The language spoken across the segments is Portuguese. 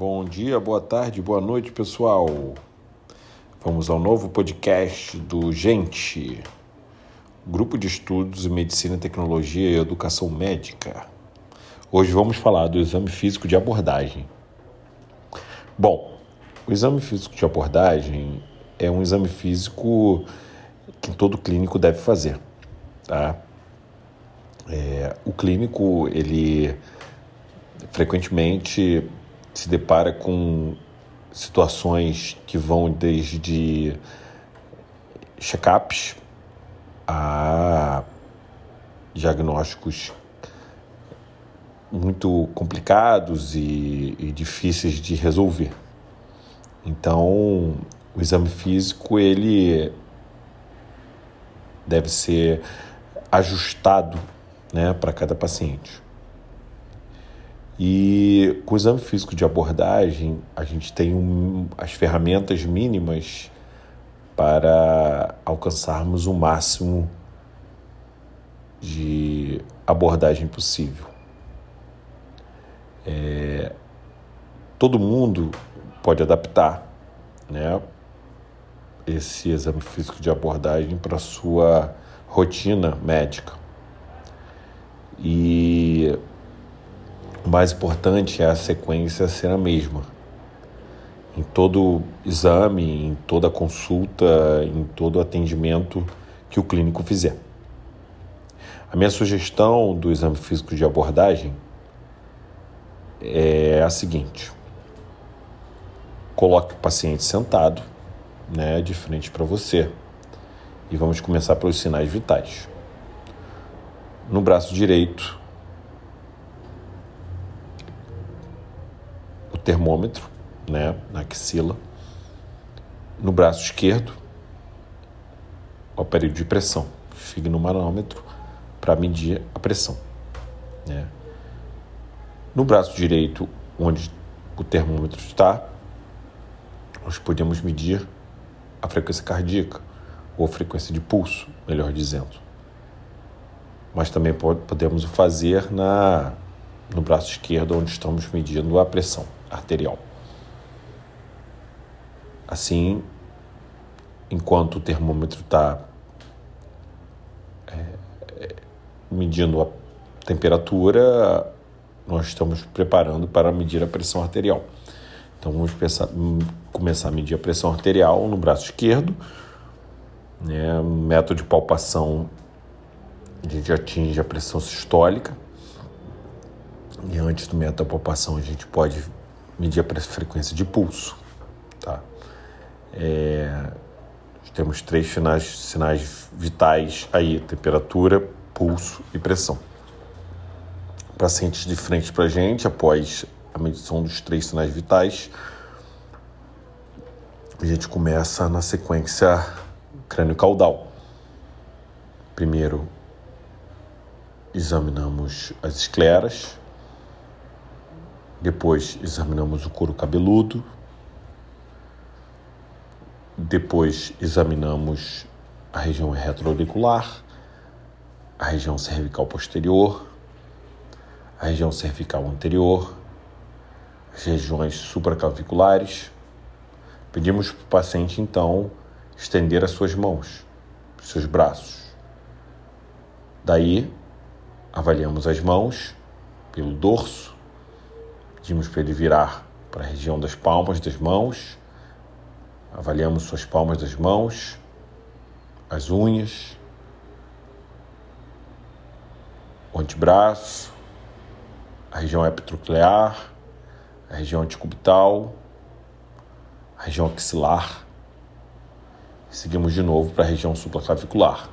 Bom dia, boa tarde, boa noite, pessoal. Vamos ao novo podcast do Gente, Grupo de Estudos em Medicina, Tecnologia e Educação Médica. Hoje vamos falar do exame físico de abordagem. Bom, o exame físico de abordagem é um exame físico que todo clínico deve fazer, tá? É, o clínico, ele frequentemente se depara com situações que vão desde check-ups a diagnósticos muito complicados e, e, difíceis de resolver. Então, o exame físico ele deve ser ajustado, né, para cada paciente. E com o exame físico de abordagem, a gente tem um, as ferramentas mínimas para alcançarmos o máximo de abordagem possível. É, todo mundo pode adaptar né, esse exame físico de abordagem para sua rotina médica. E o mais importante é a sequência ser a mesma. Em todo exame, em toda consulta, em todo atendimento que o clínico fizer. A minha sugestão do exame físico de abordagem é a seguinte: coloque o paciente sentado, né, de frente para você, e vamos começar pelos sinais vitais. No braço direito, termômetro, né, na axila. No braço esquerdo, o aparelho de pressão. Fique no manômetro para medir a pressão. Né. No braço direito, onde o termômetro está, nós podemos medir a frequência cardíaca ou frequência de pulso, melhor dizendo. Mas também podemos fazer na, no braço esquerdo, onde estamos medindo a pressão arterial. Assim, enquanto o termômetro está é, é, medindo a temperatura, nós estamos preparando para medir a pressão arterial. Então vamos pensar, começar a medir a pressão arterial no braço esquerdo. Né? Método de palpação, a gente atinge a pressão sistólica. E antes do método de palpação, a gente pode medir a frequência de pulso. Tá? É, temos três sinais, sinais vitais aí: temperatura, pulso e pressão. Pacientes de frente para a gente, após a medição dos três sinais vitais, a gente começa na sequência crânio-caudal. Primeiro, examinamos as escleras, depois examinamos o couro cabeludo. Depois examinamos a região retroauricular, a região cervical posterior, a região cervical anterior, as regiões supraclaviculares. Pedimos para o paciente então estender as suas mãos, os seus braços. Daí, avaliamos as mãos pelo dorso, Pedimos para ele virar para a região das palmas das mãos. Avaliamos suas palmas das mãos, as unhas, o antebraço, a região epitroclear, a região anticubital, a região axilar. Seguimos de novo para a região supraclavicular.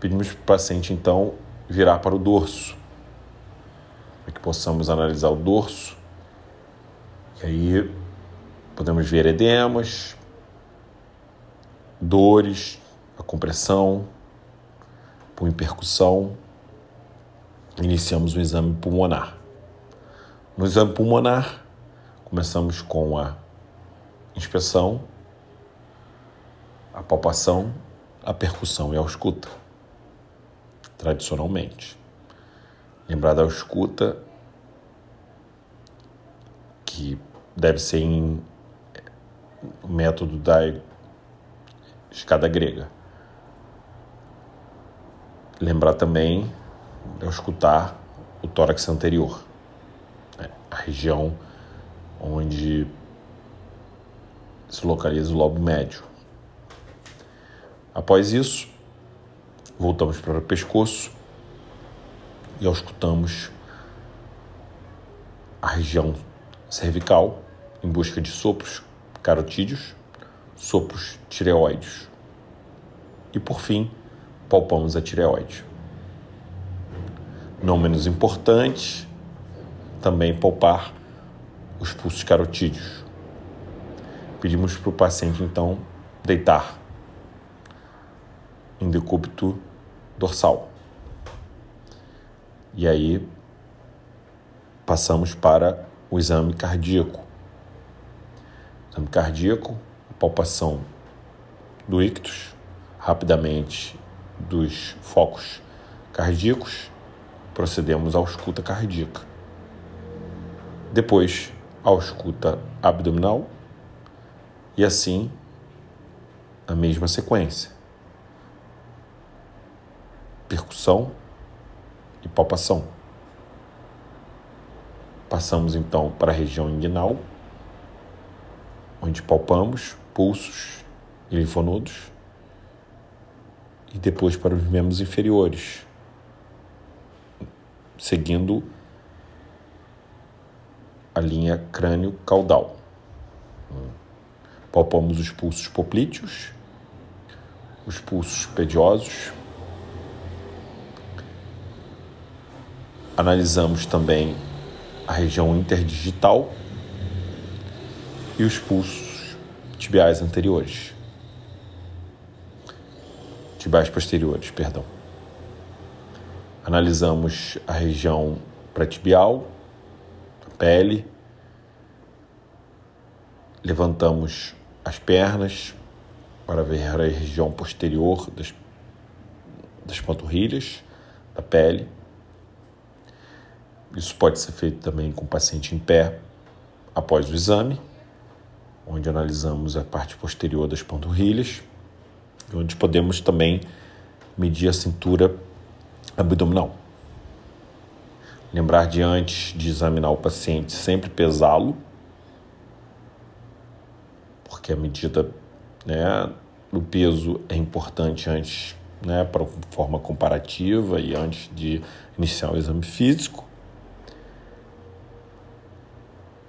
Pedimos para o paciente então virar para o dorso para que possamos analisar o dorso. E aí podemos ver edemas, dores, a compressão, por percussão. Iniciamos o exame pulmonar. No exame pulmonar, começamos com a inspeção, a palpação, a percussão e a ausculta, tradicionalmente. Lembrar da escuta que deve ser em método da escada grega. Lembrar também, ao escutar, o tórax anterior, né? a região onde se localiza o lobo médio. Após isso, voltamos para o pescoço e auscultamos a região cervical em busca de sopros carotídeos, sopros tireoides. E por fim, palpamos a tireoide. Não menos importante, também palpar os pulsos carotídeos. Pedimos para o paciente então deitar em decúbito dorsal. E aí passamos para o exame cardíaco. Exame cardíaco, palpação do ictus, rapidamente dos focos cardíacos, procedemos à ausculta cardíaca. Depois, a ausculta abdominal e assim a mesma sequência. Percussão palpação. Passamos então para a região inguinal, onde palpamos pulsos e linfonodos, e depois para os membros inferiores, seguindo a linha crânio-caudal. Palpamos os pulsos poplíteos, os pulsos pediosos. Analisamos também a região interdigital e os pulsos tibiais anteriores. Tibiais posteriores, perdão. Analisamos a região pré-tibial, a pele. Levantamos as pernas para ver a região posterior das, das panturrilhas, da pele. Isso pode ser feito também com o paciente em pé após o exame, onde analisamos a parte posterior das panturrilhas, onde podemos também medir a cintura abdominal. Lembrar de antes de examinar o paciente sempre pesá-lo, porque a medida né, do peso é importante antes, né, para forma comparativa e antes de iniciar o exame físico.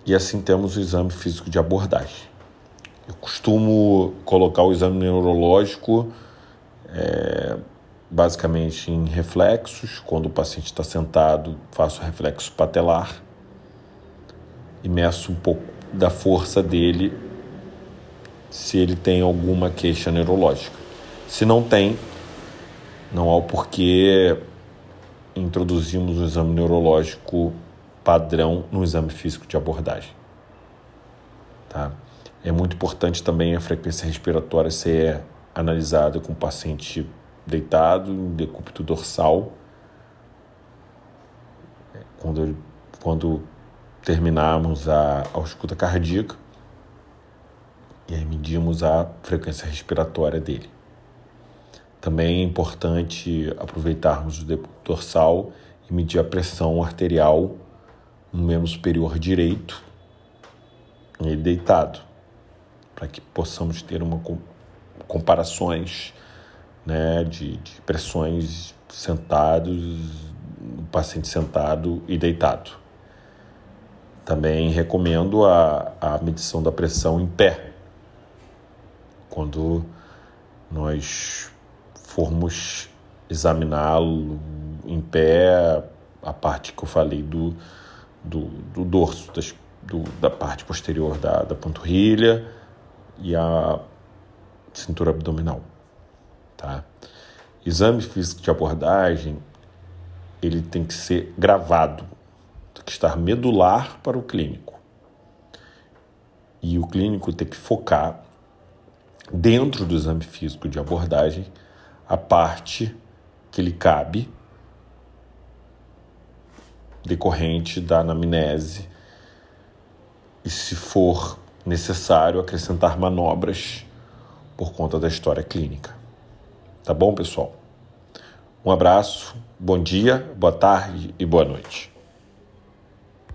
E assim temos o exame físico de abordagem. Eu costumo colocar o exame neurológico é, basicamente em reflexos. Quando o paciente está sentado, faço reflexo patelar e meço um pouco da força dele se ele tem alguma queixa neurológica. Se não tem, não há o porquê introduzirmos o exame neurológico padrão no exame físico de abordagem. Tá? É muito importante também a frequência respiratória ser analisada com o paciente deitado, em decúbito dorsal. Quando, quando terminarmos a, ausculta cardíaca, e aí medimos a frequência respiratória dele. Também é importante aproveitarmos o decúbito dorsal e medir a pressão arterial no membro superior direito, ele deitado, para que possamos ter uma comparações né, de, de pressões sentados, o paciente sentado e deitado. Também recomendo a, a medição da pressão em pé, quando nós formos examiná-lo em pé, a parte que eu falei do, do, do dorso, das, do, da parte posterior da, da panturrilha e a cintura abdominal. Tá? Exame físico de abordagem ele tem que ser gravado, tem que estar medular para o clínico. E o clínico tem que focar dentro do exame físico de abordagem a parte que lhe cabe decorrente da anamnese e, se for necessário, acrescentar manobras por conta da história clínica. Tá bom, pessoal? Um abraço, bom dia, boa tarde e boa noite.